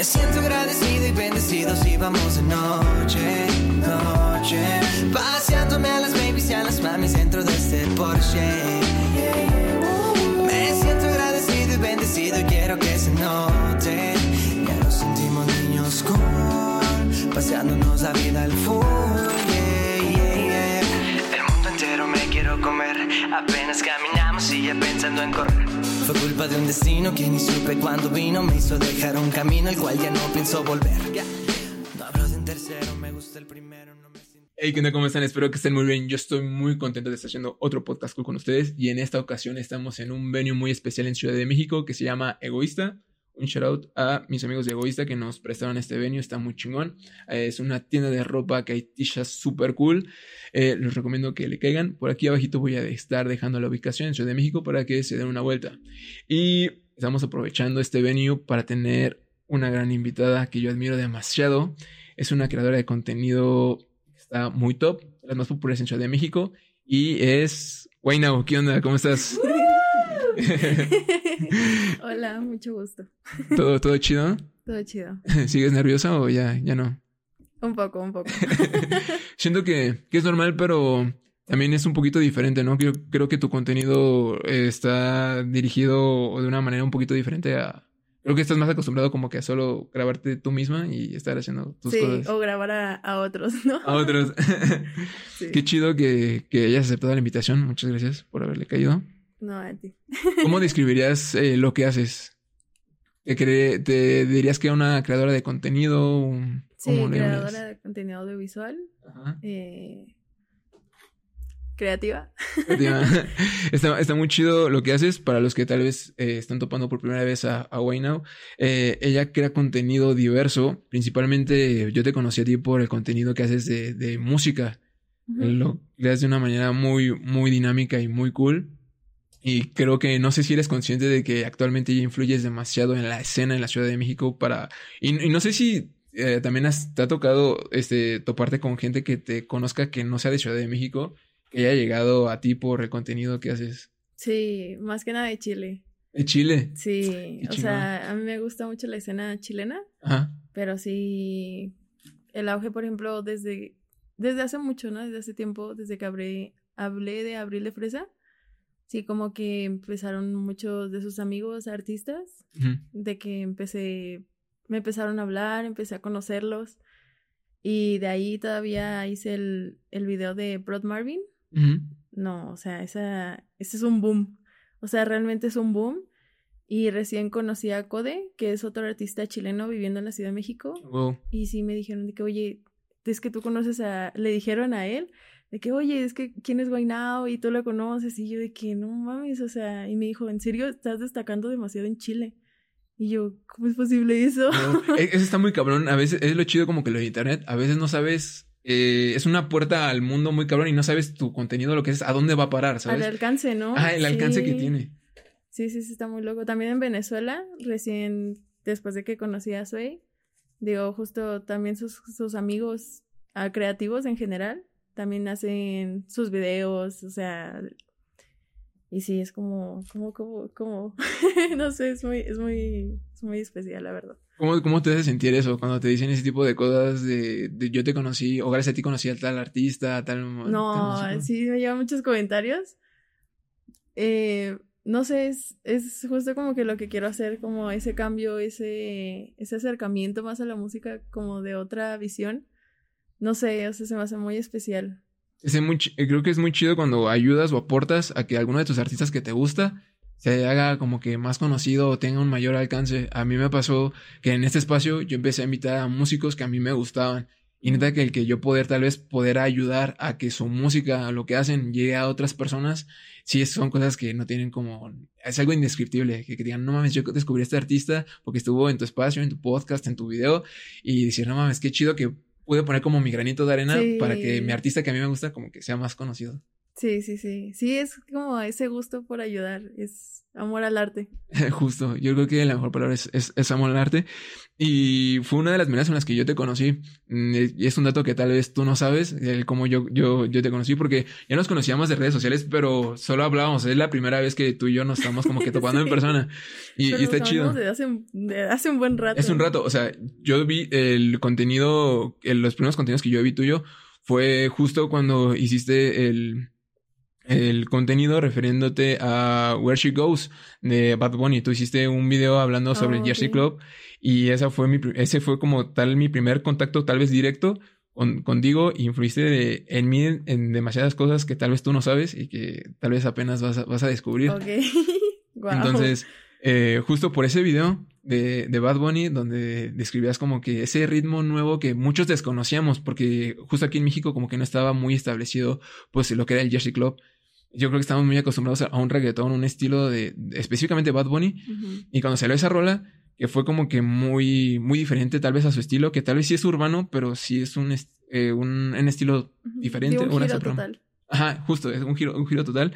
Me siento agradecido y bendecido si vamos de noche, noche. Paseándome a las babies y a las mamis dentro de este Porsche. Me siento agradecido y bendecido y quiero que se note. Ya nos sentimos niños cool, paseándonos la vida al full. El mundo entero me quiero comer. Apenas caminamos y ya pensando en correr. Fue culpa de un destino que ni supe cuando vino. Me hizo dejar un camino el cual ya no pienso volver. No hablo de un tercero, me gusta el primero. No me. Hey, ¿qué onda? ¿Cómo están? Espero que estén muy bien. Yo estoy muy contento de estar haciendo otro podcast con ustedes. Y en esta ocasión estamos en un venue muy especial en Ciudad de México que se llama Egoísta. Un shout out a mis amigos de Egoísta que nos prestaron este venue. Está muy chingón. Eh, es una tienda de ropa que hay t-shirts súper cool. Eh, les recomiendo que le caigan. Por aquí abajito voy a estar dejando la ubicación en Ciudad de México para que se den una vuelta. Y estamos aprovechando este venue para tener una gran invitada que yo admiro demasiado. Es una creadora de contenido que está muy top, las más populares en Ciudad de México. Y es Wainao. ¿Qué onda? ¿Cómo estás? Hola, mucho gusto. ¿Todo, todo chido? Todo chido. ¿Sigues nerviosa o ya, ya no? Un poco, un poco. Siento que, que es normal, pero también es un poquito diferente, ¿no? Creo, creo que tu contenido eh, está dirigido de una manera un poquito diferente a... Creo que estás más acostumbrado como que a solo grabarte tú misma y estar haciendo tus sí, cosas o grabar a, a otros, ¿no? a otros. Sí. Qué chido que, que hayas aceptado la invitación. Muchas gracias por haberle caído. No, a ti. ¿Cómo describirías eh, lo que haces? ¿Te, cre- ¿Te dirías que una creadora de contenido? Sí, ¿Cómo le creadora de contenido audiovisual. Ajá. eh, creativa. Creativa. está, está muy chido lo que haces para los que tal vez eh, están topando por primera vez a. Eh, ella crea contenido diverso. Principalmente yo te conocí a ti por el contenido que haces de, de música. Lo creas de una manera muy, muy dinámica y muy cool. Y creo que no sé si eres consciente de que actualmente ya influyes demasiado en la escena en la Ciudad de México para... Y, y no sé si eh, también has- te ha tocado este, toparte con gente que te conozca que no sea de Ciudad de México, que haya llegado a ti por el contenido que haces. Sí, más que nada de Chile. De Chile. Sí, o sea, a mí me gusta mucho la escena chilena, Ajá. pero sí, el auge, por ejemplo, desde, desde hace mucho, ¿no? Desde hace tiempo, desde que hablé, hablé de Abril de Fresa, sí, como que empezaron muchos de sus amigos artistas Ujú. de que empecé, me empezaron a hablar, empecé a conocerlos. Y de ahí todavía hice el, el video de Broad Marvin. Ujú. No, o sea, esa, ese es un boom. O sea, realmente es un boom. Y recién conocí a Code, que es otro artista chileno viviendo en la Ciudad de México. Wow. Y sí me dijeron de que, oye, es que tú conoces a, le dijeron a él, de que, oye, es que, ¿quién es Guaynao? Y tú lo conoces. Y yo de que, no mames, o sea, y me dijo, ¿en serio estás destacando demasiado en Chile? Y yo, ¿cómo es posible eso? No, e- eso está muy cabrón. A veces es lo chido como que lo de internet. A veces no sabes. eh, es una puerta al mundo muy cabrón y no sabes tu contenido, lo que es, a dónde va a parar, Al ¿sabes? alcance, ¿no? Ah, el alcance que tiene. Sí, sí, sí, está muy loco. También en Venezuela, recién después de que conocí a Sway, digo, justo también sus, sus amigos creativos en general, también hacen sus videos, o sea, y sí, es como, como, como, como, no sé, es muy, es muy, es muy especial, la verdad. ¿Cómo, ¿Cómo te hace sentir eso cuando te dicen ese tipo de cosas de, de yo te conocí o gracias a ti conocí a tal artista, a tal... tal No, músico? sí, me llevan muchos comentarios. Eh, no sé, es, es justo como que lo que quiero hacer, como ese cambio, ese, ese acercamiento más a la música, como de otra visión. No sé, o sea, se me hace muy especial. Es muy chi- creo que es muy chido cuando ayudas o aportas a que alguno de tus artistas que te gusta se haga como que más conocido o tenga un mayor alcance. A mí me pasó que en este espacio yo empecé a invitar a músicos que a mí me gustaban. Y neta que el que yo poder tal vez poder ayudar a que su música, lo que hacen, llegue a otras personas, sí son cosas que no tienen como... Es algo indescriptible, que, que digan, no mames, yo descubrí a este artista porque estuvo en tu espacio, en tu podcast, en tu video, y decir, no mames, qué chido que pude poner como mi granito de arena Sí. para que mi artista que a mí me gusta como que sea más conocido. Sí, sí, sí. Sí, es como ese gusto por ayudar, es amor al arte. Justo, yo creo que la mejor palabra es, es, amor al arte. Y fue una de las maneras en las que yo te conocí. Mm, y es un dato que tal vez tú no sabes, el cómo yo, yo, yo te conocí, porque ya nos conocíamos de redes sociales, pero solo hablábamos. Es la primera vez que tú y yo nos estamos como que topando en persona. Y, está chido. Desde hace, hace un buen rato. Es un rato, o sea, yo vi el contenido, los primeros contenidos que yo vi tuyo fue justo cuando hiciste el el contenido refiriéndote a Where She Goes de Bad Bunny. Tú hiciste un video hablando sobre oh, Jersey Club y esa fue mi, ese fue como tal mi primer contacto tal vez directo con, contigo influiste en mí en, demasiadas cosas que tal vez tú no sabes y que tal vez apenas vas a, vas a descubrir. Ok. Entonces, eh, justo por ese video de, de, Bad Bunny, donde describías como que ese ritmo nuevo que muchos desconocíamos, porque justo aquí en México como que no estaba muy establecido pues lo que era el Jersey Club yo creo que estamos muy acostumbrados a un reggaetón, un estilo de, específicamente Bad Bunny. Y cuando salió esa rola, que fue como que muy, muy diferente tal vez a su estilo, que tal vez sí es urbano, pero sí es un, eh, un, estilo diferente. un giro total. Ajá, justo, es un giro, un giro total.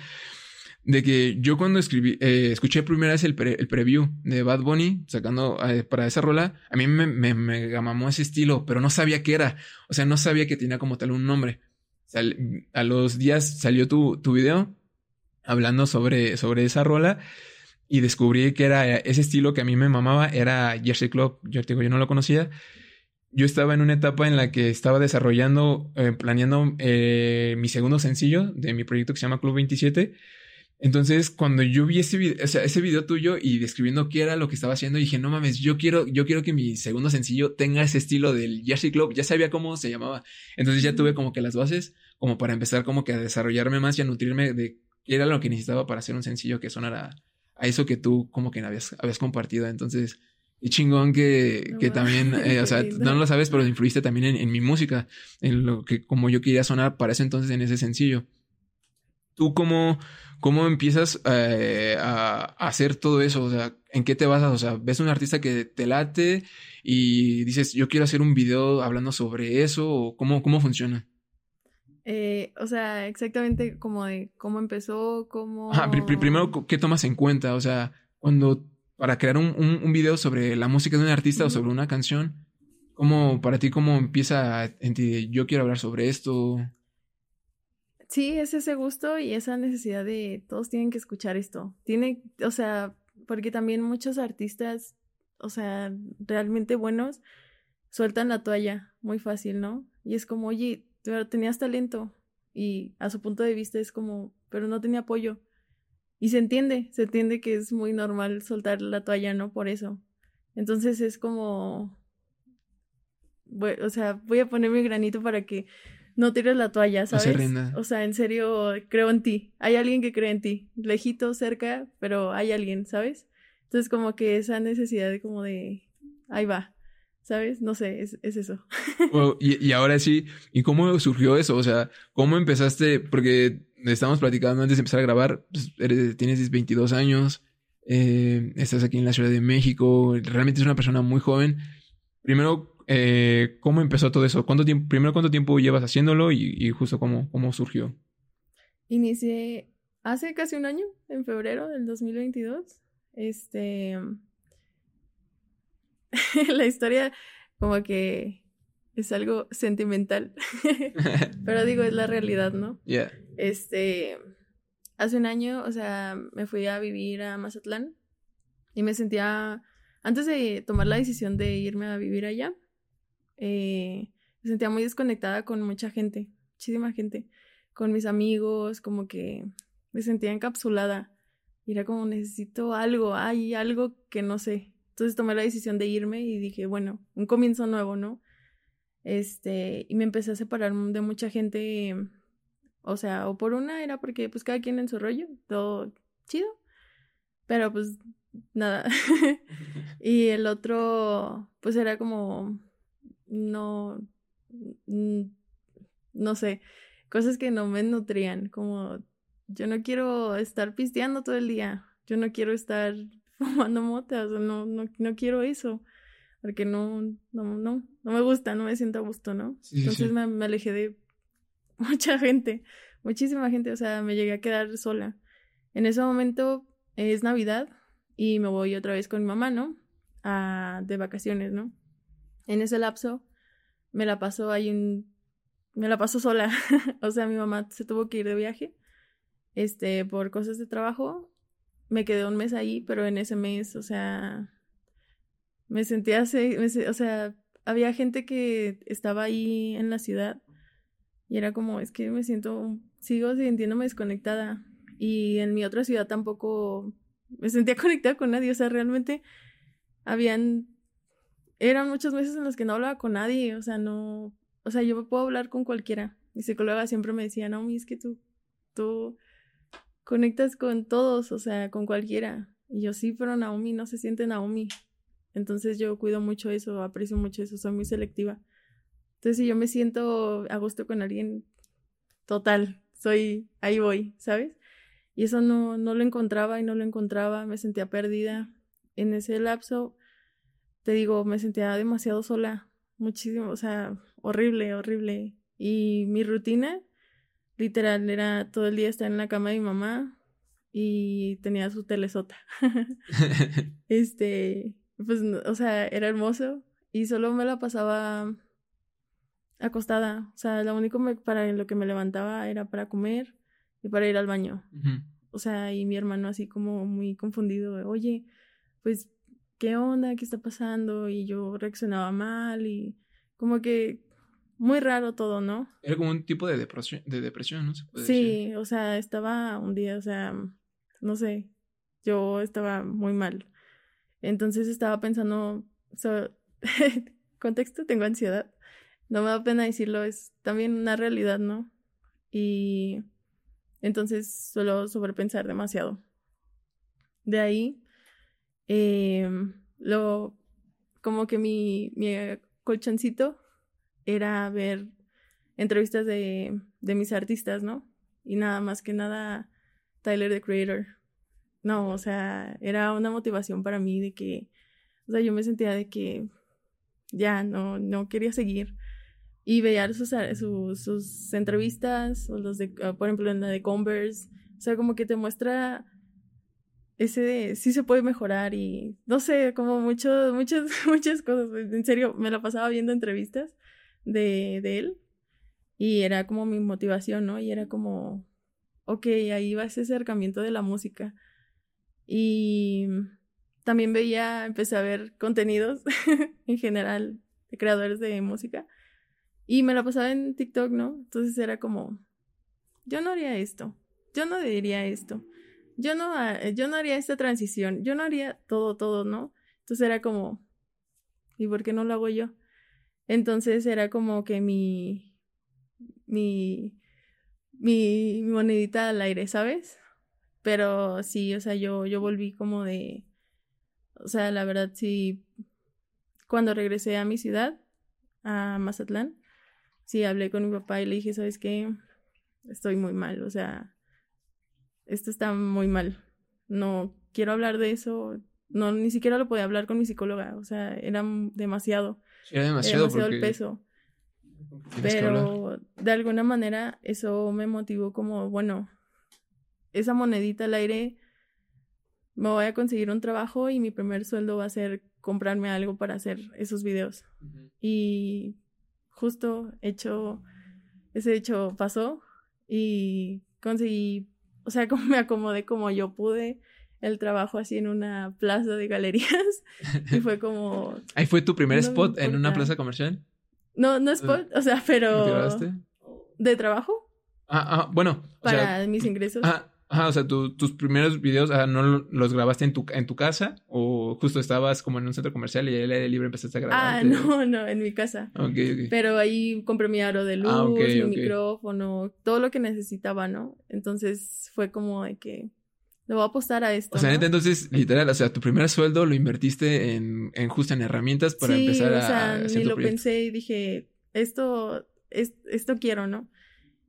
De que yo cuando escribí, eh, escuché primera vez el, el, preview de Bad Bunny sacando eh, para esa rola, a mí me, me, me gamamó ese estilo, pero no sabía qué era. O sea, no sabía que tenía como tal un nombre a los días salió tu, tu video hablando sobre, sobre esa rola y descubrí que era ese estilo que a mí me mamaba, era Jersey Club. Yo digo, yo no lo conocía. Yo estaba en una etapa en la que estaba desarrollando, eh, planeando eh, mi segundo sencillo de mi proyecto que se llama Club 27 entonces, cuando yo vi ese video, o sea, ese video tuyo y describiendo qué era lo que estaba haciendo, dije, no mames, yo quiero, yo quiero que mi segundo sencillo tenga ese estilo del Jersey Club. Ya sabía cómo se llamaba. Entonces ya tuve como que las bases, como para empezar como que a desarrollarme más y a nutrirme de qué era lo que necesitaba para hacer un sencillo que sonara a eso que tú como que habías, habías compartido. Entonces, y chingón que, que también, eh, o sea, no lo sabes, pero influiste también en, en mi música, en lo que como yo quería sonar para ese entonces en ese sencillo. ¿Tú cómo, cómo empiezas eh, a, hacer todo eso? O sea, ¿en qué te basas? O sea, ves un artista que te late y dices, yo quiero hacer un video hablando sobre eso, o cómo, cómo funciona? Eh, o sea, exactamente como de cómo empezó, cómo... primero, ¿qué tomas en cuenta? O sea, cuando para crear un, un, video sobre la música de un artista o sobre una canción, ¿cómo para ti cómo empieza en ti, yo quiero hablar sobre esto? Sí, es ese gusto y esa necesidad de todos tienen que escuchar esto. Tiene, o sea, porque también muchos artistas, o sea, realmente buenos, sueltan la toalla muy fácil, ¿no? Y es como, oye, pero tenías talento. Y a su punto de vista es como, pero no tenía apoyo. Y se entiende, se entiende que es muy normal soltar la toalla, ¿no? Por eso. Entonces es como, o sea, voy a poner mi granito para que no tires la toalla, ¿sabes? o sea, en serio, creo en ti. Hay alguien que cree en ti. Lejito, cerca, pero hay alguien, ¿sabes? Entonces, como que esa necesidad de como de, ahí va, ¿sabes? No sé, es, eso. y, ahora sí, ¿y cómo surgió eso? O sea, ¿cómo empezaste? Porque estamos platicando antes de empezar a grabar, pues, eres, tienes 22 años, eh, estás aquí en la Ciudad de México, realmente es una persona muy joven. Primero, eh, ¿cómo empezó todo eso? ¿Cuánto tiempo, primero, ¿cuánto tiempo llevas haciéndolo y, justo cómo, cómo surgió? Inicié hace casi un año, en febrero del 2022. Este. la historia, como que es algo sentimental. Pero digo, es la realidad, ¿no? Yeah. Este. Hace un año, o sea, me fui a vivir a Mazatlán y me sentía. Antes de tomar la decisión de irme a vivir allá, eh, me sentía muy desconectada con mucha gente, muchísima gente, con mis amigos, como que me sentía encapsulada. Y era como, necesito algo, hay algo que no sé. Entonces tomé la decisión de irme y dije, bueno, un comienzo nuevo, ¿no? Este, y me empecé a separar de mucha gente, o sea, o por una era porque pues cada quien en su rollo, todo chido, pero pues nada. y el otro, pues era como no, no sé, cosas que no me nutrían, como yo no quiero estar pisteando todo el día, yo no quiero estar fumando motas, no, no, no quiero eso, porque no, no, no, no me gusta, no me siento a gusto, ¿no? Entonces Me, me alejé de mucha gente, muchísima gente, o sea, me llegué a quedar sola. En ese momento es Navidad y me voy otra vez con mi mamá, ¿no? A, de vacaciones, ¿no? En ese lapso me la paso ahí en... Me la paso sola. o sea, mi mamá se tuvo que ir de viaje, este, por cosas de trabajo. Me quedé un mes ahí, pero en ese mes, o sea, me sentía o sea, había gente que estaba ahí en la ciudad y era como, es que me siento, sigo sintiéndome desconectada. Y en mi otra ciudad tampoco me sentía conectada con nadie. O sea, realmente habían, eran muchos meses en los que no hablaba con nadie. O sea, no, o sea, yo puedo hablar con cualquiera. Mi psicóloga siempre me decía, no, es que tú, tú conectas con todos, o sea, con cualquiera. Y yo sí, pero Naomi no se siente Naomi. Entonces yo cuido mucho eso, aprecio mucho eso, soy muy selectiva. Entonces si yo me siento a gusto con alguien, total, soy, ahí voy, ¿sabes? Y eso no, no lo encontraba y no lo encontraba, me sentía perdida. En ese lapso, te digo, me sentía demasiado sola, muchísimo, o sea, horrible, horrible. Y mi rutina, literal, era todo el día estar en la cama de mi mamá y tenía su telesota. este, pues, o sea, era hermoso y solo me la pasaba acostada. O sea, lo único para lo que me levantaba era para comer y para ir al baño. O sea, y mi hermano así como muy confundido, oye, pues, ¿qué onda? ¿Qué está pasando? Y yo reaccionaba mal y como que muy raro todo, ¿no? Era como un tipo de depresión, de depresión ¿no? sí, o sea, estaba un día, o sea, no sé, yo estaba muy mal. Entonces estaba pensando, contexto, tengo ansiedad. No me da pena decirlo, es también una realidad, ¿no? Y entonces suelo sobrepensar demasiado. De ahí, em, lo, como que mi, mi colchoncito era ver entrevistas de, de mis artistas, ¿no? Y nada más que nada Tyler the Creator. No, o sea, era una motivación para mí de que, o sea, yo me sentía de que ya no, no quería seguir. Y veía sus, sus, entrevistas, o los de, ah, por ejemplo, en la de Converse, o sea, como que te muestra ese de sí se puede mejorar y no sé, como mucho, muchas, muchas cosas. En serio, me la pasaba viendo entrevistas de, de él y era como mi motivación, ¿no? Y era como, ok, ahí va ese acercamiento de la música. Y también veía, empecé a ver contenidos en general de creadores de música. Y me la pasaba en TikTok, ¿no? Entonces era como, yo no haría esto, yo no diría esto, yo no, yo no haría esta transición, yo no haría todo, todo, ¿no? Entonces era como, ¿y por qué no lo hago yo? Entonces era como que mi, mi, mi, mi monedita al aire, ¿sabes? Pero sí, o sea, yo, yo volví como de, o sea, la verdad sí, cuando regresé a mi ciudad, a Mazatlán, sí hablé con mi papá y le dije, ¿sabes qué? Estoy muy mal, o sea, esto está muy mal. No quiero hablar de eso, no, ni siquiera lo podía hablar con mi psicóloga, o sea, era demasiado. era demasiado, el peso. Pero de alguna manera eso me motivó como, bueno, esa monedita al aire, me voy a conseguir un trabajo y mi primer sueldo va a ser comprarme algo para hacer esos videos. Y justo hecho, ese hecho pasó y conseguí, o sea, como me acomodé como yo pude el trabajo así en una plaza de galerías y fue como... ¿Ahí fue tu primer spot en una plaza comercial? No, no spot, o sea, pero... ¿De trabajo? Ah, ah bueno. Para mis ingresos. Ah, Ajá, o sea, tus primeros videos, ¿no los grabaste en tu, en tu casa? ¿O justo estabas como en un centro comercial y el libre empezaste a grabar? Ah, no, no, en mi casa. Ok, ok. Pero ahí compré mi aro de ah, luz, mi micrófono, todo lo que necesitaba, ¿no? Entonces fue como de que le voy a apostar a esto. O sea, entonces, literal, o sea, tu primer sueldo lo invertiste en, en justo en herramientas para empezar a. O sea, ni lo pensé y dije, esto, es, esto quiero, ¿no?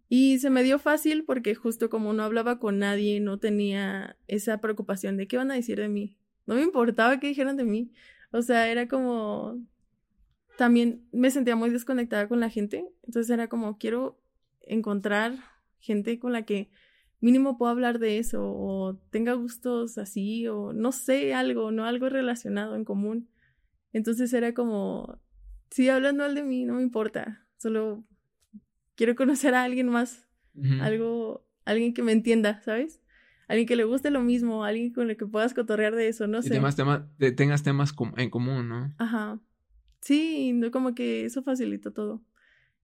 Y se me dio fácil porque justo como no hablaba con nadie, no tenía esa preocupación de qué van a decir de mí. No me importaba qué dijeran de mí. O sea, era como... También me sentía muy desconectada con la gente. Entonces era como, quiero encontrar gente con la que mínimo puedo hablar de eso o tenga gustos así o no sé, algo, no algo relacionado en común. Entonces era como, si hablan mal de mí, no me importa, solo quiero conocer a alguien más, algo, alguien que me entienda, ¿sabes? Alguien que le guste lo mismo, alguien con el que puedas cotorrear de eso, no sé. Y temas, tengas temas en común, ¿no? Ajá. Sí, no, como que eso facilitó todo.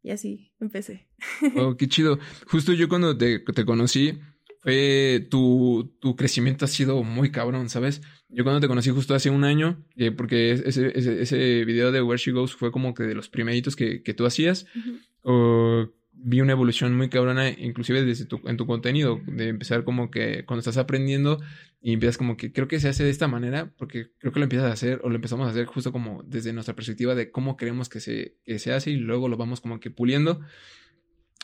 Y así empecé. Oh, qué chido. Justo yo cuando te, te conocí, fue tu, tu, crecimiento ha sido muy cabrón, ¿sabes? Yo cuando te conocí justo hace un año, eh, porque ese, ese, ese, video de Where She Goes fue como que de los primeritos que, que tú hacías, vi una evolución muy cabrona, inclusive desde tu, en tu contenido, de empezar como que cuando estás aprendiendo y empiezas como que creo que se hace de esta manera, porque creo que lo empiezas a hacer o lo empezamos a hacer justo como desde nuestra perspectiva de cómo queremos que se, que se hace y luego lo vamos como que puliendo.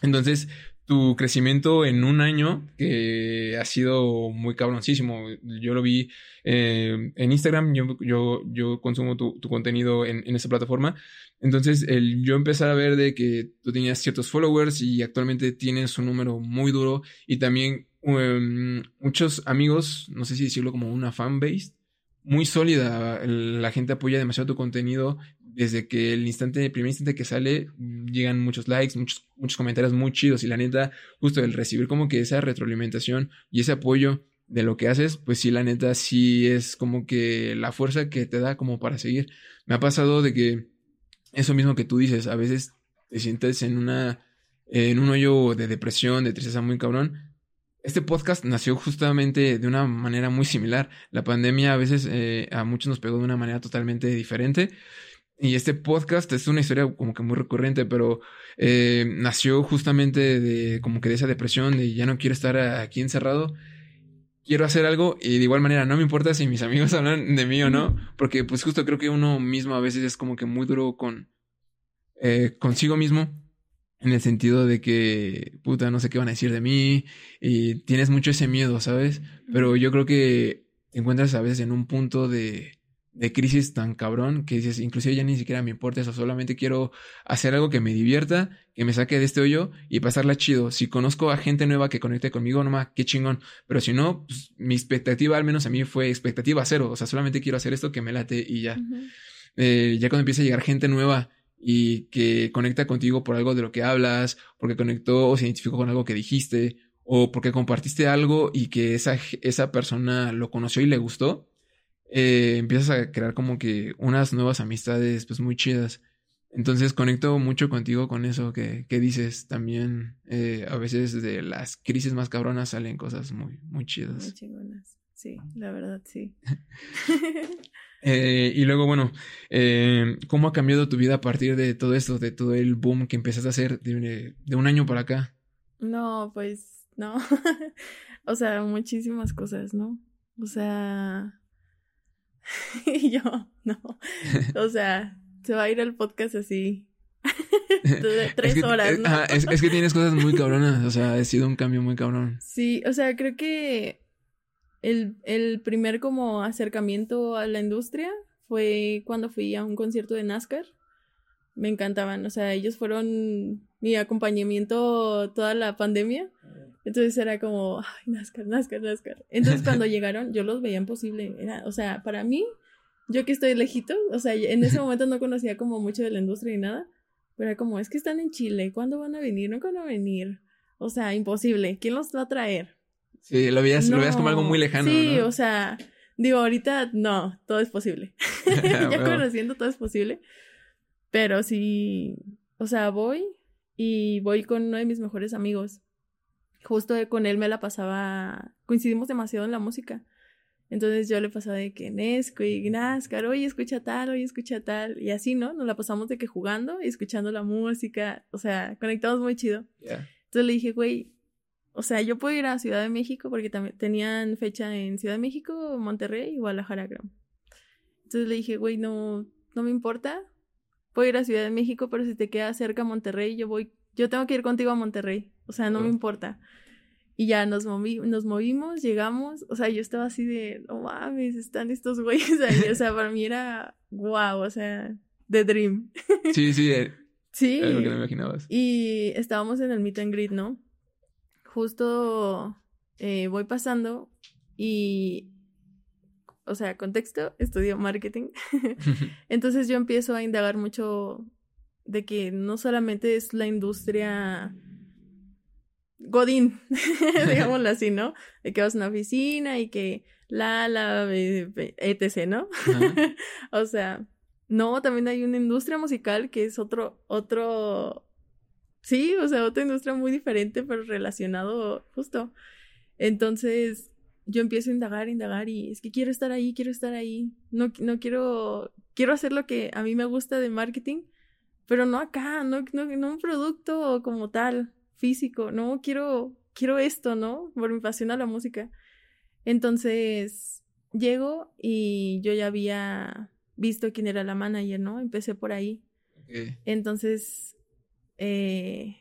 Entonces, tu crecimiento en un año que ha sido muy cabroncísimo. Yo lo vi eh, en Instagram, yo, yo, consumo tu, contenido en, en, esa plataforma. Entonces, el yo empezar a ver de que tú tenías ciertos followers y actualmente tienes un número muy duro y también um, muchos amigos, no sé si decirlo como una fanbase, muy sólida. La gente apoya demasiado tu contenido desde que el instante, el primer instante que sale, llegan muchos likes, muchos, muchos comentarios muy chidos. Y la neta, justo el recibir como que esa retroalimentación y ese apoyo de lo que haces, pues sí, la neta, sí es como que la fuerza que te da como para seguir. Me ha pasado de que eso mismo que tú dices, a veces te sientes en una, en un hoyo de depresión, de tristeza muy cabrón. Este podcast nació justamente de una manera muy similar. La pandemia a veces eh, a muchos nos pegó de una manera totalmente diferente. Y este podcast es una historia como que muy recurrente, pero eh, nació justamente de como que de esa depresión de ya no quiero estar aquí encerrado, quiero hacer algo y de igual manera no me importa si mis amigos hablan de mí o no, porque pues justo creo que uno mismo a veces es como que muy duro con eh, consigo mismo en el sentido de que puta no sé qué van a decir de mí y tienes mucho ese miedo, ¿sabes? Pero yo creo que te encuentras a veces en un punto de de crisis tan cabrón que dices, inclusive ya ni siquiera me importa eso, solamente quiero hacer algo que me divierta, que me saque de este hoyo y pasarla chido. Si conozco a gente nueva que conecte conmigo, nomás, qué chingón. Pero si no, pues, mi expectativa, al menos a mí, fue expectativa cero. O sea, solamente quiero hacer esto que me late y ya. Eh, ya cuando empieza a llegar gente nueva y que conecta contigo por algo de lo que hablas, porque conectó o se identificó con algo que dijiste, o porque compartiste algo y que esa, esa persona lo conoció y le gustó, eh, empiezas a crear como que unas nuevas amistades pues muy chidas. Entonces conecto mucho contigo con eso que, que dices. También eh, a veces de las crisis más cabronas salen cosas muy, muy chidas. Muy chingonas. Sí, la verdad, sí. eh, y luego, bueno, eh, ¿cómo ha cambiado tu vida a partir de todo esto, de todo el boom que empezaste a hacer de, de un año para acá? No, pues no. o sea, muchísimas cosas, ¿no? O sea, y yo, no. O sea, se va a ir el podcast así. tres horas, ¿no? es, que tienes cosas muy cabronas. O sea, ha sido un cambio muy cabrón. Sí, o sea, creo que el, el primer como acercamiento a la industria fue cuando fui a un concierto de NASCAR. Me encantaban, o sea, ellos fueron mi acompañamiento toda la pandemia. Entonces era como, ay, NASCAR, NASCAR, NASCAR. Entonces cuando llegaron, yo los veía imposible. Era, o sea, para mí, yo que estoy lejito, o sea, en ese momento no conocía como mucho de la industria ni nada, pero era como, es que están en Chile, ¿cuándo van a venir? No van a venir. O sea, imposible. ¿Quién los va a traer? Sí, lo veías, lo veías como algo muy lejano. Sí, o sea, digo, ahorita no, todo es posible. ya conociendo todo es posible. Pero sí, o sea, voy y voy con uno de mis mejores amigos justo con él me la pasaba, coincidimos demasiado en la música. Entonces yo le pasaba de que Nesquik, NASCAR, oye, escucha tal, oye, escucha tal. Y así, ¿no? Nos la pasamos de que jugando y escuchando la música. O sea, conectamos muy chido. Entonces le dije, güey, o sea, yo puedo ir a Ciudad de México porque también tenían fecha en Ciudad de México, Monterrey y Guadalajara, creo. Entonces le dije, güey, no, no me importa. Puedo ir a Ciudad de México, pero si te queda cerca Monterrey, yo voy, yo tengo que ir contigo a Monterrey. O sea, no me importa. Y ya nos, movi nos movimos, llegamos. O sea, yo estaba así de, no mames, están estos güeyes ahí. O sea, para mí era wow, o sea, The Dream. Sí, sí. Eh, sí. Lo que me imaginabas. Y estábamos en el meet and greet, ¿no? justo eh, voy pasando y, o sea, contexto, estudio marketing. Entonces yo empiezo a indagar mucho de que no solamente es la industria Godín, digámoslo así, ¿no? De que vas a una oficina y que la, la, etc., ¿no? o sea, no, también hay una industria musical que es otro, otro, sí, o sea, otra industria muy diferente, pero relacionado justo. Entonces, yo empiezo a indagar, indagar y es que quiero estar ahí, quiero estar ahí. No, no quiero, quiero hacer lo que a mí me gusta de marketing, pero no acá, no, no, no un producto como tal, físico, no, quiero, quiero esto, ¿no? Por mi pasión a la música. Entonces, llego y yo ya había visto quién era la manager, ¿no? Empecé por ahí. Entonces, eh,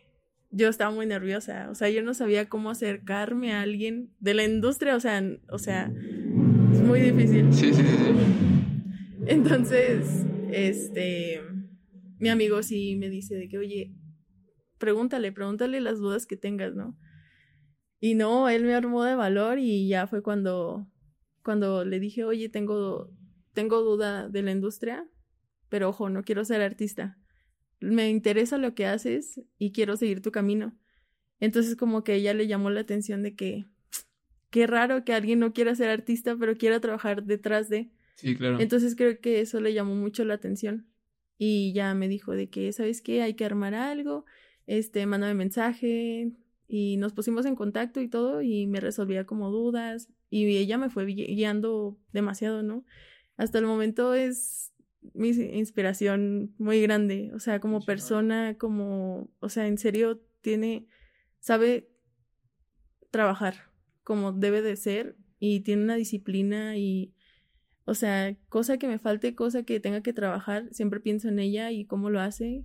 yo estaba muy nerviosa, o sea, yo no sabía cómo acercarme a alguien de la industria, o sea, o sea, es muy difícil. Sí, sí, sí. Entonces, este, mi amigo sí me dice de que, oye, pregúntale, pregúntale las dudas que tengas, ¿no? Y no, él me armó de valor y ya fue cuando, cuando le dije, oye, tengo, tengo duda de la industria, pero ojo, no quiero ser artista. Me interesa lo que haces y quiero seguir tu camino. Entonces como que ella le llamó la atención de que qué raro que alguien no quiera ser artista, pero quiera trabajar detrás de. Sí, claro. Entonces creo que eso le llamó mucho la atención. Y ya me dijo de que, ¿sabes qué? Hay que armar algo este, mándame mensaje y nos pusimos en contacto y todo y me resolvía como dudas y ella me fue guiando demasiado, ¿no? Hasta el momento es mi inspiración muy grande, o sea, como persona, como, o sea, en serio tiene, sabe trabajar como debe de ser y tiene una disciplina y, o sea, cosa que me falte, cosa que tenga que trabajar, siempre pienso en ella y cómo lo hace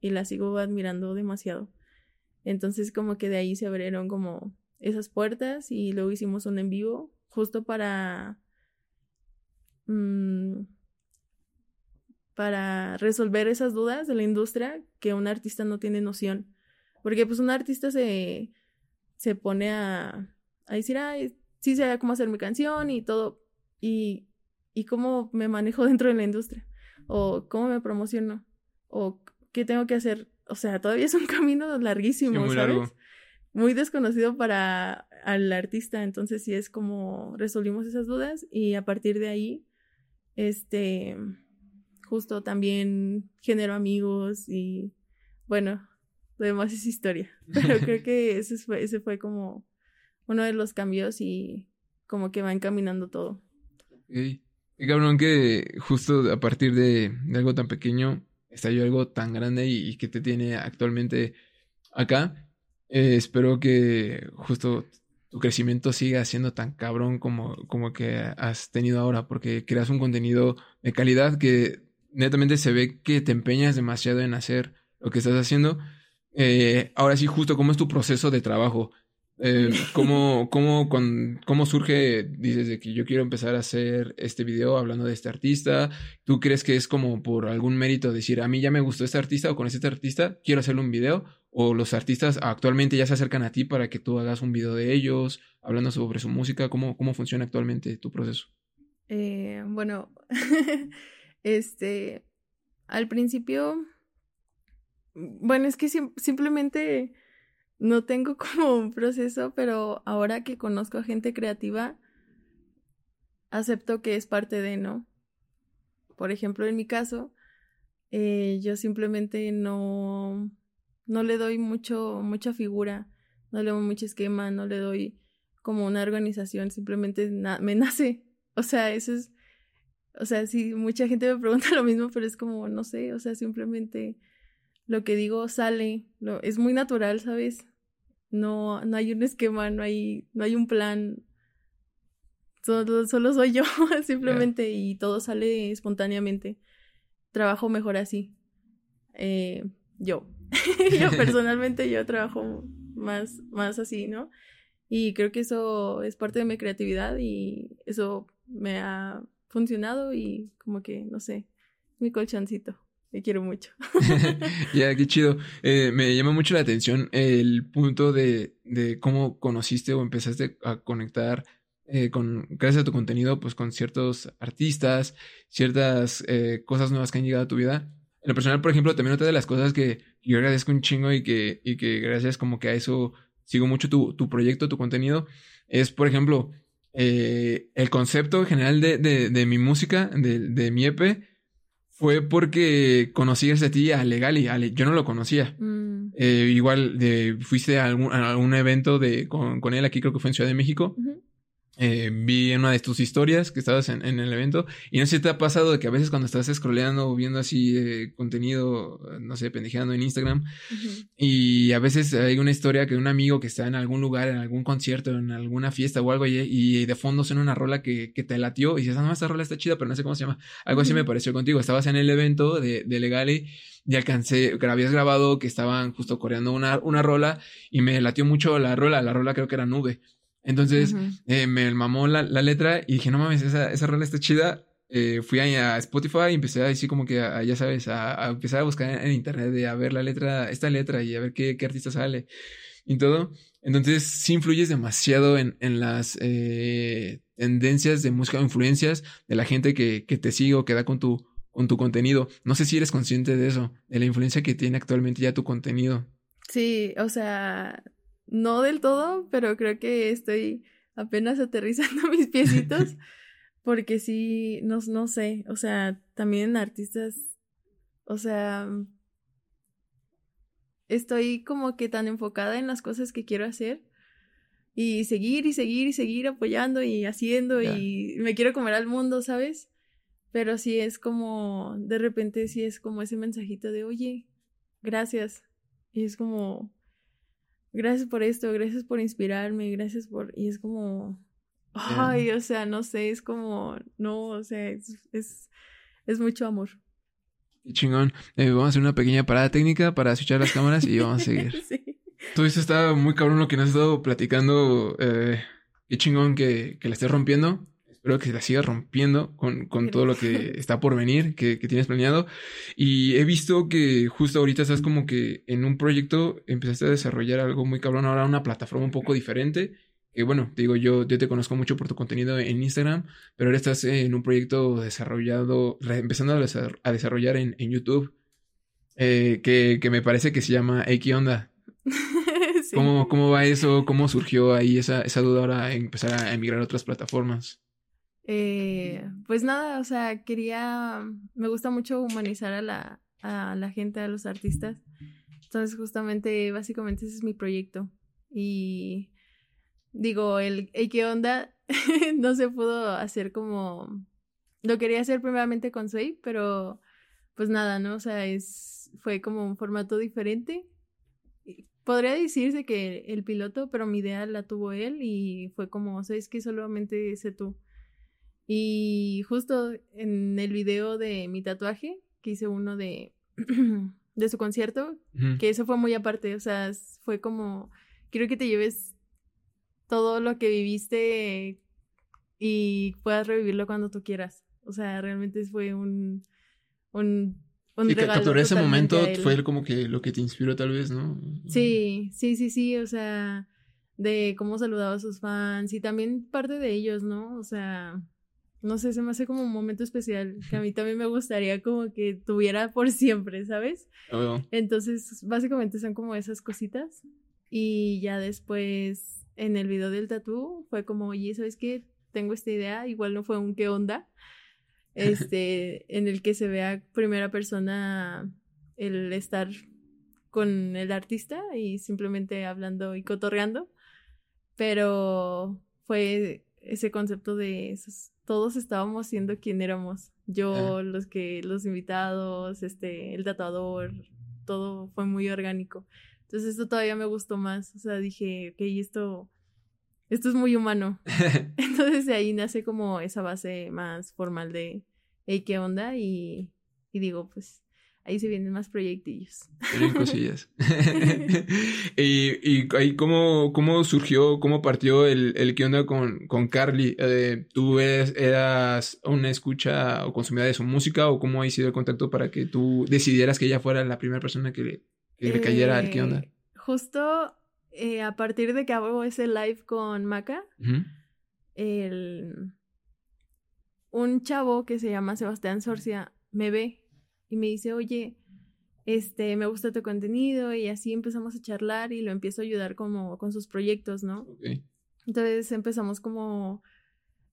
y la sigo admirando demasiado. Entonces como que de ahí se abrieron como esas puertas y luego hicimos un en vivo justo para mm, para resolver esas dudas de la industria que un artista no tiene noción. Porque pues un artista se, se pone a, a decir, ay, sí sé cómo hacer mi canción y todo, y, y cómo me manejo dentro de la industria, o cómo me promociono, o ¿qué tengo que hacer? O sea, todavía es un camino larguísimo, muy ¿sabes? Muy desconocido para al artista, entonces sí es como resolvimos esas dudas y a partir de ahí, este, justo también genero amigos y bueno, lo demás es historia, pero creo que ese fue, ese fue como uno de los cambios y como que va encaminando todo. Y cabrón que justo a partir de, de algo tan pequeño estalló algo tan grande y, que te tiene actualmente acá. Eh, espero que justo tu crecimiento siga siendo tan cabrón como, como que has tenido ahora, porque creas un contenido de calidad que netamente se ve que te empeñas demasiado en hacer lo que estás haciendo. Eh, ahora sí, justo, ¿cómo es tu proceso de trabajo? Eh, ¿cómo, cómo, ¿Cómo surge, dices, de que yo quiero empezar a hacer este video hablando de este artista? ¿Tú crees que es como por algún mérito decir, a mí ya me gustó este artista o con este artista, quiero hacerle un video? ¿O los artistas actualmente ya se acercan a ti para que tú hagas un video de ellos, hablando sobre su música? ¿Cómo, cómo funciona actualmente tu proceso? Eh, bueno, este, al principio, bueno, es que simplemente no tengo como un proceso, pero ahora que conozco a gente creativa, acepto que es parte de, ¿no? Por ejemplo, en mi caso, eh, yo simplemente no, no le doy mucho, mucha figura, no le doy mucho esquema, no le doy como una organización, simplemente me nace. O sea, eso es, o sea, sí, mucha gente me pregunta lo mismo, pero es como, no sé, o sea, simplemente lo que digo sale, lo, es muy natural, ¿sabes? No, no hay un esquema, no hay, no hay un plan. Solo, solo soy yo, simplemente, y todo sale espontáneamente. Trabajo mejor así. Eh, yo. yo personalmente yo trabajo más, más así, ¿no? Y creo que eso es parte de mi creatividad y eso me ha funcionado y como que, no sé, mi colchoncito. Te quiero mucho. ya, qué chido. Eh, me llama mucho la atención el punto de, de cómo conociste o empezaste a conectar eh, con, gracias a tu contenido, pues con ciertos artistas, ciertas eh, cosas nuevas que han llegado a tu vida. En lo personal, por ejemplo, también otra de las cosas que yo agradezco un chingo y que, y que gracias como que a eso sigo mucho tu, tu proyecto, tu contenido, es, por ejemplo, eh, el concepto general de, de, de mi música, de, de, mi EP, fue porque conocí a ti a Legali. yo no lo conocía. Mm. Eh, igual de, fuiste a algún, a algún evento de, con, con, él aquí, creo que fue en Ciudad de México. Eh, vi en una de tus historias que estabas en, en, el evento y no sé si te ha pasado de que a veces cuando estás scrolleando o viendo así eh, contenido, no sé, pendejeando en Instagram y a veces hay una historia que un amigo que está en algún lugar, en algún concierto, en alguna fiesta o algo y, y de fondo suena una rola que, que te latió y dices, ah, no, esta rola está chida, pero no sé cómo se llama. Algo así me pareció contigo. Estabas en el evento de, de Legale y alcancé, que habías grabado que estaban justo coreando una, una rola y me latió mucho la rola, la rola creo que era Nube. Entonces eh, me mamó la, la, letra y dije, no mames, esa, esa rola está chida. Eh, fui a, Spotify y empecé a decir como que, ya sabes, a, empezar a buscar en, internet de a ver la letra, esta letra y a ver qué, qué artista sale y todo. Entonces sí influyes demasiado en, en las eh, tendencias de música o influencias de la gente que, que te sigue o que da con tu, con tu contenido. No sé si eres consciente de eso, de la influencia que tiene actualmente ya tu contenido. Sí, o sea, no del todo, pero creo que estoy apenas aterrizando mis piecitos. porque sí, no, no sé, o sea, también artistas, o sea, estoy como que tan enfocada en las cosas que quiero hacer y seguir y seguir y seguir apoyando y haciendo y me quiero comer al mundo, ¿sabes? Pero sí es como, de repente sí es como ese mensajito de, oye, gracias. Y es como, gracias por esto, gracias por inspirarme, gracias por... Y es como, ay, o sea, no sé, es como, no, o sea, es, es, mucho amor. Qué chingón. Eh, vamos a hacer una pequeña parada técnica para switchar las cámaras y vamos a seguir. sí. Todo esto está muy cabrón lo que nos has estado platicando. Eh, qué chingón que, que la estés rompiendo. Espero que la sigas rompiendo con, con todo lo que está por venir, que, que, tienes planeado. Y he visto que justo ahorita estás como que en un proyecto empezaste a desarrollar algo muy cabrón, ahora una plataforma un poco diferente. Que bueno, te digo, yo, yo te conozco mucho por tu contenido en Instagram, pero ahora estás en un proyecto desarrollado, empezando a desarrollar en, en YouTube, eh, que, que, me parece que se llama X Onda. ¿Cómo, ¿Cómo va eso? ¿Cómo surgió ahí esa, esa duda ahora en empezar a emigrar a otras plataformas? Eh, pues nada, o sea, quería, me gusta mucho humanizar a la, a la gente, a los artistas. Entonces, justamente, básicamente ese es mi proyecto. Y digo, el ¿qué onda? no se pudo hacer como, lo quería hacer primeramente con Sway, pero pues nada, ¿no? O sea, es, fue como un formato diferente. Podría decirse que el piloto, pero mi idea la tuvo él y fue como, ¿sabes que Solamente sé tú. Y justo en el video de mi tatuaje, que hice uno de, de su concierto, que eso fue muy aparte, o sea, fue como, quiero que te lleves todo lo que viviste y puedas revivirlo cuando tú quieras. O sea, realmente fue un, un, un y capturar ese momento fue como que lo que te inspiró tal vez, ¿no? Sí, sí, sí, sí, o sea, de cómo saludaba a sus fans y también parte de ellos, ¿no? O sea, no sé, se me hace como un momento especial que a mí también me gustaría como que tuviera por siempre, ¿sabes? Entonces, básicamente son como esas cositas. Y ya después, en el video del tatú, fue como, oye, ¿sabes qué? Tengo esta idea, igual no fue un qué onda, este, en el que se vea primera persona el estar con el artista y simplemente hablando y cotorreando, pero fue ese concepto de esos todos estábamos siendo quien éramos. Yo, los que, los invitados, este, el tatuador, todo fue muy orgánico. Entonces esto todavía me gustó más. O sea, dije, ok, esto, esto es muy humano. Entonces de ahí nace como esa base más formal de, hey, ¿qué onda? Y, y digo, pues ahí se vienen más proyectillos. Tienen cosillas. y, y ahí cómo, cómo surgió, cómo partió el, el qué onda con, con Carly. Eh, ¿Tú eres, eras una escucha o consumidora de su música o cómo ha sido el contacto para que tú decidieras que ella fuera la primera persona que le, que le cayera al qué onda? Eh, Justo eh, a partir de que hago ese live con Maca, el... un chavo que se llama Sebastián Sorcia me ve y me dice, oye, este, me gusta tu contenido y así empezamos a charlar y lo empiezo a ayudar como con sus proyectos, ¿no? Ok. Entonces empezamos como,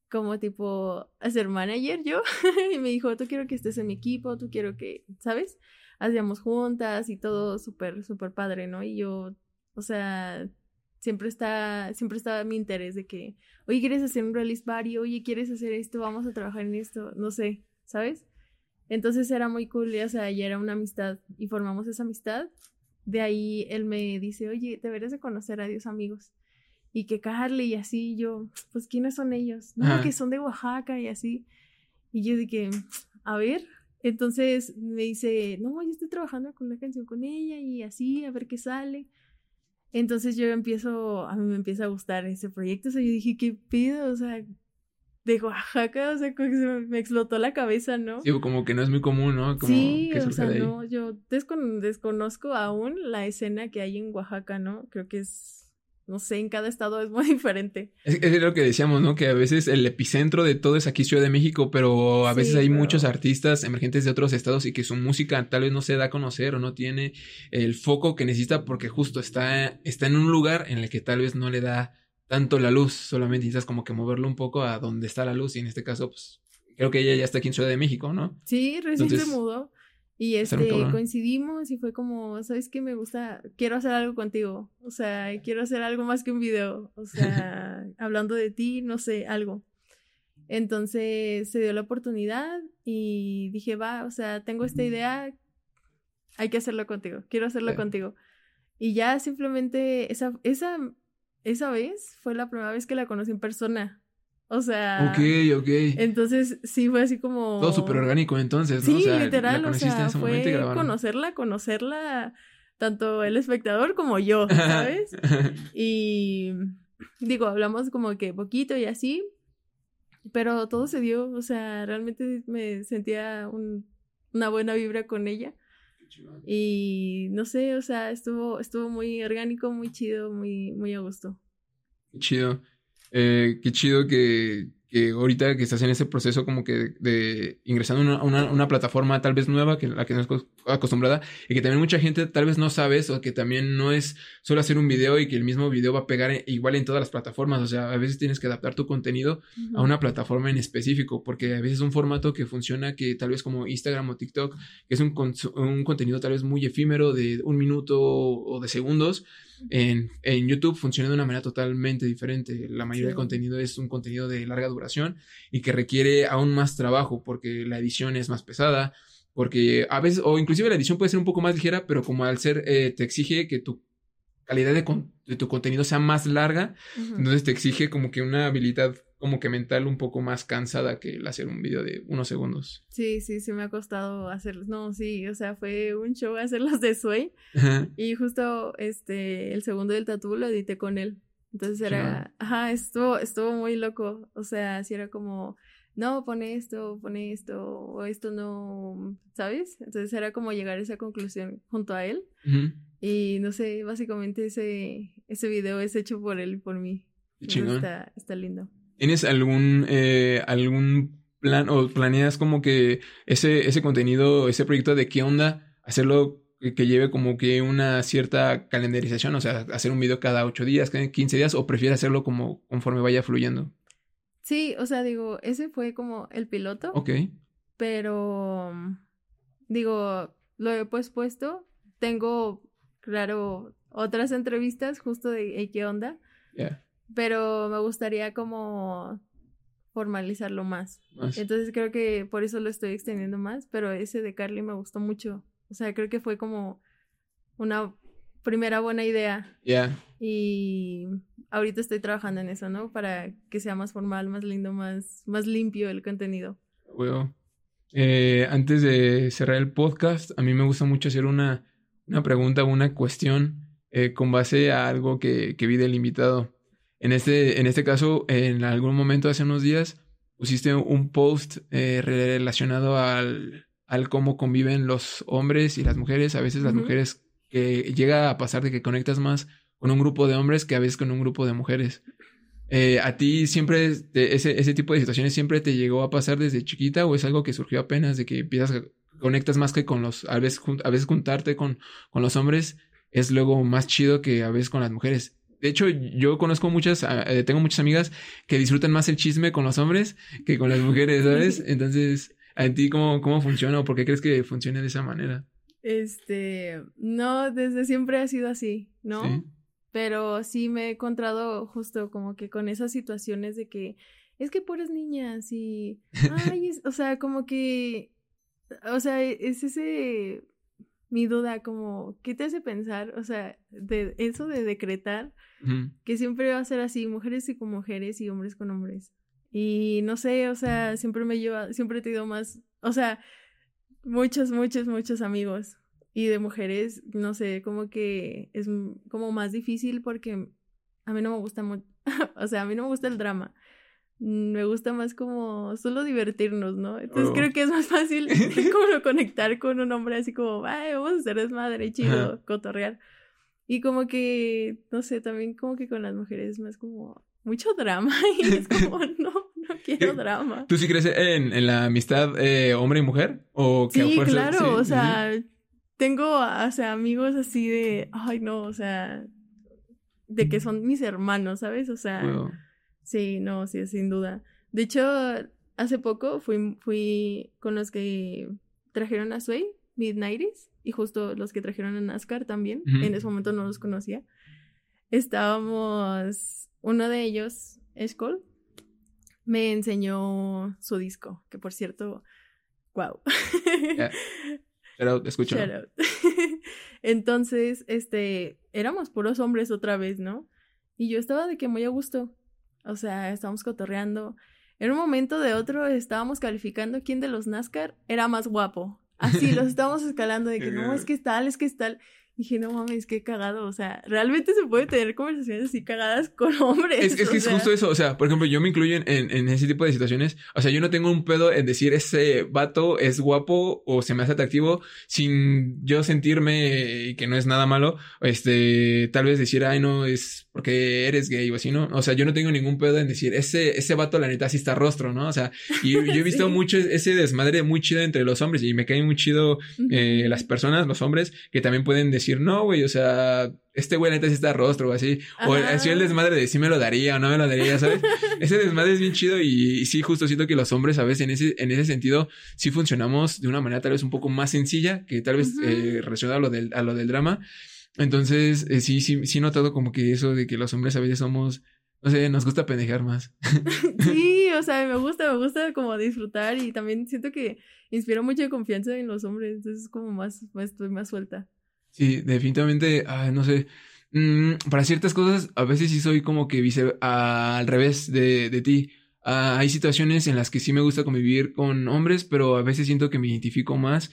como tipo a ser manager yo y me dijo, tú quiero que estés en mi equipo, tú quiero que, ¿sabes? Hacíamos juntas y todo súper, súper padre, ¿no? Y yo, o sea, siempre está, siempre estaba mi interés de que, oye, ¿quieres hacer un release party? Oye, ¿quieres hacer esto? Vamos a trabajar en esto, no sé, ¿sabes? Entonces era muy cool, y, o sea, ya era una amistad y formamos esa amistad. De ahí él me dice, oye, deberías de conocer a Dios amigos. Y que Carly y así, yo, pues, ¿quiénes son ellos? No, Ajá. que son de Oaxaca y así. Y yo dije, a ver. Entonces me dice, no, yo estoy trabajando con una canción con ella y así, a ver qué sale. Entonces yo empiezo, a mí me empieza a gustar ese proyecto. O sea, yo dije, ¿qué pido? O sea, de Oaxaca, o sea, como que se me, explotó la cabeza, ¿no? Sí, como que no es muy común, ¿no? Como Sí, que o sea, de ahí. no, yo descon- desconozco aún la escena que hay en Oaxaca, ¿no? Creo que es, no sé, en cada estado es muy diferente. Es, es lo que decíamos, ¿no? Que a veces el epicentro de todo es aquí Ciudad de México, pero a Sí, veces hay pero- muchos artistas emergentes de otros estados y que su música tal vez no se da a conocer o no tiene el foco que necesita porque justo está, está en un lugar en el que tal vez no le da tanto la luz, solamente necesitas como que moverlo un poco a donde está la luz y en este caso, pues creo que ella ya está aquí en Ciudad de México, ¿no? Sí, recién se Entonces, mudó y este coincidimos y fue como, ¿sabes qué? Me gusta, quiero hacer algo contigo, o sea, quiero hacer algo más que un video, o sea, hablando de ti, no sé, algo. Entonces se dio la oportunidad y dije, va, o sea, tengo esta idea, hay que hacerlo contigo, quiero hacerlo contigo. Y ya simplemente esa, esa, esa vez fue la primera vez que la conocí en persona. O sea, Ok, ok. entonces sí fue así como... Todo súper orgánico entonces, ¿no? Sí, O sea, literal, o sea, fue conocerla, conocerla tanto el espectador como yo, ¿sabes? Y digo, hablamos como que poquito y así, pero todo se dio, o sea, realmente me sentía un- una buena vibra con ella y no sé, o sea, estuvo estuvo muy orgánico, muy chido, muy muy a gusto. Qué chido. Eh, qué chido que, que ahorita que estás en ese proceso como que de, de ingresando a una, una, una plataforma tal vez nueva que la que no es co- acostumbrada y que también mucha gente tal vez no sabes o que también no es solo hacer un video y que el mismo video va a pegar en- igual en todas las plataformas. O sea, a veces tienes que adaptar tu contenido a una plataforma en específico, porque a veces es un formato que funciona que tal vez como Instagram o TikTok, que es un, un contenido tal vez muy efímero de un minuto o de segundos, en, en YouTube funciona de una manera totalmente diferente. La mayoría del contenido es un contenido de larga duración y que requiere aún más trabajo porque la edición es más pesada, porque a veces, o inclusive la edición puede ser un poco más ligera, pero como al ser, eh, te exige que tu calidad de, con- de tu contenido sea más larga, entonces te exige como que una habilidad como que mental un poco más cansada que el hacer un video de unos segundos. Sí, sí, sí me ha costado hacer, no, sí, o sea, fue un show hacer los de Sway Ajá. y justo este el segundo del tatú lo edité con él. Entonces era, ajá, estuvo estuvo muy loco, o sea, si era como no, pone esto, pone esto o esto no, ¿sabes? Entonces era como llegar a esa conclusión junto a él Ujú. y no sé, básicamente ese ese video es hecho por él y por mí. Chingón. está está lindo. ¿Tienes algún, eh, algún plan o planeas como que ese, ese contenido, ese proyecto de qué onda, hacerlo que, que lleve como que una cierta calendarización, o sea, hacer un video cada 8 días, cada 15 días, o prefieres hacerlo como conforme vaya fluyendo? Sí, o sea, digo, ese fue como el piloto. Ok. pero digo, lo he pospuesto. Tengo, claro, otras entrevistas justo de "Ey, qué onda, Ya. Pero me gustaría como formalizarlo más. Más. Entonces creo que por eso lo estoy extendiendo más, pero ese de Carly me gustó mucho. O sea, creo que fue como una primera buena idea Ya. y ahorita estoy trabajando en eso, ¿no? Para que sea más formal, más lindo, más, más limpio el contenido. Eh, antes de cerrar el podcast, a mí me gusta mucho hacer una, una pregunta, una cuestión eh, con base a algo que, que vi del invitado. En este, en este caso, en algún momento hace unos días, pusiste un post eh, relacionado al, al, cómo conviven los hombres y las mujeres. A veces las mujeres que llega a pasar de que conectas más con un grupo de hombres que a veces con un grupo de mujeres. Eh, ¿A ti siempre ese, ese tipo de situaciones siempre te llegó a pasar desde chiquita o es algo que surgió apenas de que empiezas a conectas más que con los, a veces, a veces juntarte con, con los hombres es luego más chido que a veces con las mujeres? De hecho, yo conozco muchas, ah, eh, tengo muchas amigas que disfrutan más el chisme con los hombres que con las mujeres, ¿sabes? Entonces, ¿a ti cómo, cómo funciona o por qué crees que funciona de esa manera? Este, no, desde siempre ha sido así, ¿no? Pero sí me he encontrado justo como que con esas situaciones de que es que pobres niñas y, ay, o sea, como que, o sea, es ese, mi duda, como, ¿qué te hace pensar? O sea, de eso de decretar que siempre va a ser así, mujeres y con mujeres y hombres con hombres. Y no sé, o sea, siempre me lleva, siempre he tenido más, o sea, muchos, muchos, muchos amigos. Y de mujeres, no sé, como que es como más difícil porque a mí no me gusta mucho, o sea, a mí no me gusta el drama. Me gusta más como solo divertirnos, ¿no? Entonces creo oh. que es más fácil como conectar con un hombre así como, ay, vamos a hacer desmadre, chido, cotorrear. Y como que, no sé, también como que con las mujeres es más como mucho drama y es como, no, no quiero drama. ¿Tú sí crees en, en la amistad eh, hombre y mujer? ¿O sí, claro, o sea, tengo, o sea, amigos así de, ay, no, o sea, de que son mis hermanos, ¿sabes? O sea, sí, no, sí, sin duda. De hecho, hace poco fui, fui con los que trajeron a Sway, Midnighties y justo los que trajeron a NASCAR también, en ese momento no los conocía. Estábamos, uno de ellos, Escol, me enseñó su disco, que por cierto, wow. Shout escucho. Entonces, este, éramos puros hombres otra vez, ¿no? Y yo estaba de que muy a gusto. O sea, estábamos cotorreando. En un momento de otro estábamos calificando quién de los NASCAR era más guapo. Así, los estamos escalando de que no, es que es tal, es que es tal. Dije, no mames, qué cagado. O sea, realmente se puede tener conversaciones así cagadas con hombres. Es, es que es justo eso. O sea, por ejemplo, yo me incluyo en, en, ese tipo de situaciones. O sea, yo no tengo un pedo en decir ese vato es guapo o se me hace atractivo sin yo sentirme que no es nada malo. Este, tal vez decir, ay, no, es porque eres gay o así, ¿no? O sea, yo no tengo ningún pedo en decir, ese, ese vato, la neta, sí está rostro, ¿no? O sea, y yo he visto mucho ese desmadre muy chido entre los hombres y me cae muy chido eh, las personas, los hombres, que también pueden decir, no, güey, o sea, este güey, neta, sí está rostro o así. O así el desmadre de sí me lo daría o no me lo daría, ¿sabes? ese desmadre es bien chido y, sí, justo siento que los hombres a veces en ese, en ese sentido sí funcionamos de una manera tal vez un poco más sencilla, que tal vez eh, a lo del, a lo del drama. Entonces, eh, sí, sí, sí he notado como que eso de que los hombres a veces somos, no sé, nos gusta pendejar más. sí, o sea, me gusta, me gusta como disfrutar y también siento que inspiro mucha confianza en los hombres, entonces es como más, más estoy más suelta. Sí, definitivamente, no sé, mm, para ciertas cosas a veces sí soy como que vice, al revés de, de ti. Ah, hay situaciones en las que sí me gusta convivir con hombres, pero a veces siento que me identifico más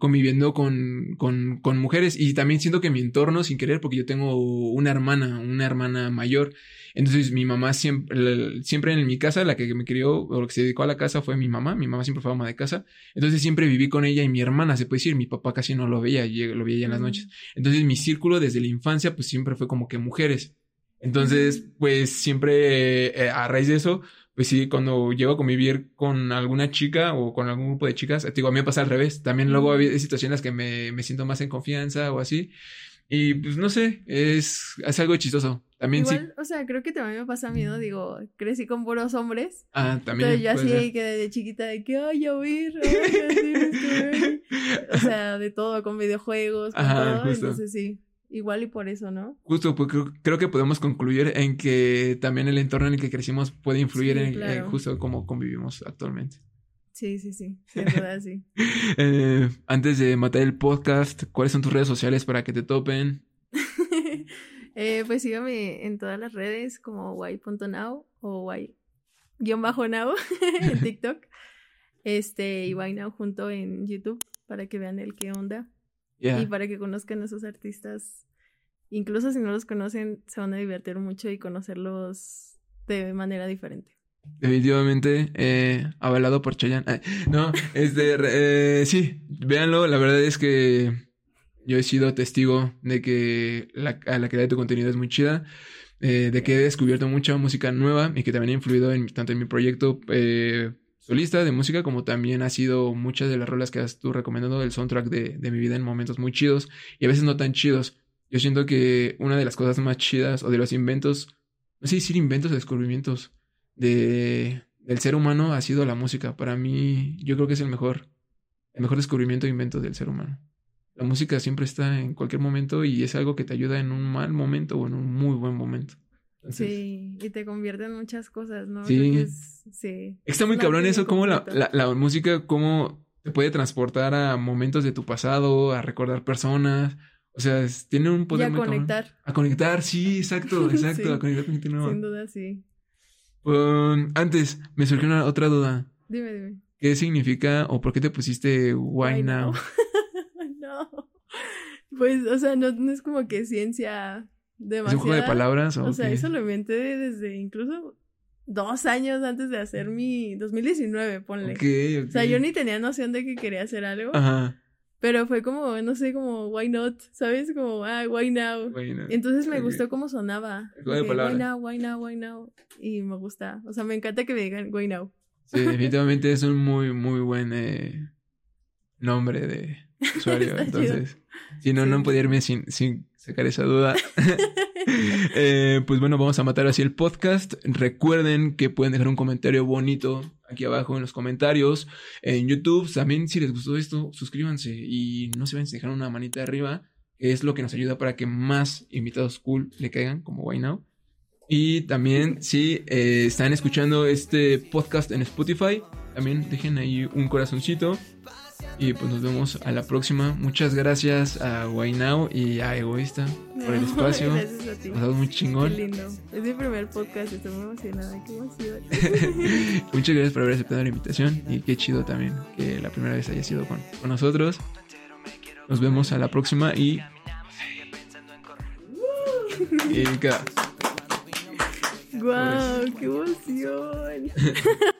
conviviendo con, con, con, mujeres y también siento que mi entorno, sin querer, porque yo tengo una hermana, una hermana mayor, entonces mi mamá siempre, siempre en mi casa, la que me crió o la que se dedicó a la casa fue mi mamá, mi mamá siempre fue ama de casa, entonces siempre viví con ella y mi hermana, se puede decir, mi papá casi no lo veía, lo veía en las noches, entonces mi círculo desde la infancia pues siempre fue como que mujeres. Entonces, pues siempre eh, a raíz de eso, pues sí, cuando llego a convivir con alguna chica o con algún grupo de chicas, digo, a mí me pasa al revés. También luego hay situaciones que me, me siento más en confianza o así. Y pues no sé, es, es algo chistoso. También sí. O sea, creo que también me pasa miedo, digo, crecí con puros hombres. Ah, también. Entonces yo así que de chiquita de que, ay, a ay, O sea, de todo, con videojuegos, con todo. Entonces sí. Igual y por eso, ¿no? Justo, pues creo, que podemos concluir en que también el entorno en el que crecimos puede influir en, justo cómo convivimos actualmente. Sí, sí, sí, sin duda sí. Eh, antes de matar el podcast, ¿cuáles son tus redes sociales para que te topen? eh, pues sígame en todas las redes como guay.now o guay-now en TikTok. Este, y Now junto en YouTube para que vean el qué onda. Yeah. Y para que conozcan a esos artistas. Incluso si no los conocen, se van a divertir mucho y conocerlos de manera diferente. Definitivamente, eh, avalado por Chayanne. Ay, no, este, eh, sí, véanlo. La verdad es que yo he sido testigo de que la, a la calidad de tu contenido es muy chida. eh, de que he descubierto mucha música nueva y que también ha influido en, tanto en mi proyecto eh, solista de música como también ha sido muchas de las rolas que has tú recomendado el soundtrack de, de mi vida en momentos muy chidos y a veces no tan chidos. Yo siento que una de las cosas más chidas o de los inventos, no sé decir inventos o descubrimientos de, del ser humano ha sido la música. Para mí, yo creo que es el mejor, el mejor descubrimiento e invento del ser humano. La música siempre está en cualquier momento y es algo que te ayuda en un mal momento o en un muy buen momento. Entonces, Sí, y te convierte en muchas cosas, ¿no? Sí. Es- sí. Está muy cabrón eso, como la, completa. la, la música, cómo te puede transportar a momentos de tu pasado, a recordar personas. O sea, es- tiene un Y poder a muy cabrón. conectar, A conectar, sí, exacto, exacto, Sí. a conectar con gente nueva. sin duda, sí. Um, antes, me surgió una otra duda. Dime, dime. ¿Qué significa o por qué te pusiste Why, Why now? no. Pues, o sea, no, no es como que ciencia ¿Es demasiada. un juego de palabras? O, O sea, eso lo inventé desde incluso dos años antes de hacer mi 2019, ponle. O sea, yo ni tenía noción de que quería hacer algo, Ajá. pero fue como, no sé, como, why not, ¿sabes? Como, ah, why now. Why now. Entonces me gustó cómo sonaba. Why now, why now, why now. Y me gusta. O sea, me encanta que me digan why now. Sí, definitivamente es un muy, muy buen eh, nombre de usuario. Entonces, si no, Sí. no podía irme sin, sin sacar esa duda. Eh, pues bueno, vamos a matar así el podcast. Recuerden que pueden dejar un comentario bonito aquí abajo en los comentarios. En YouTube, también si les gustó esto, suscríbanse y no se vayan a dejar una manita arriba, es lo que nos ayuda para que más invitados cool le caigan, como Why Now. Y también, si eh, están escuchando este podcast en Spotify, también dejen ahí un corazoncito. Y pues nos vemos a la próxima. Muchas gracias a Now y a Egoísta por el espacio. Gracias a ti. Pasado muy Qué chingón. lindo. Es mi primer podcast, estoy muy emocionada. Qué emoción. Muchas gracias por haber aceptado la invitación y qué chido también que la primera vez haya sido con, con nosotros. Nos vemos a la próxima y... y. ¡Guau! ¡Qué emoción!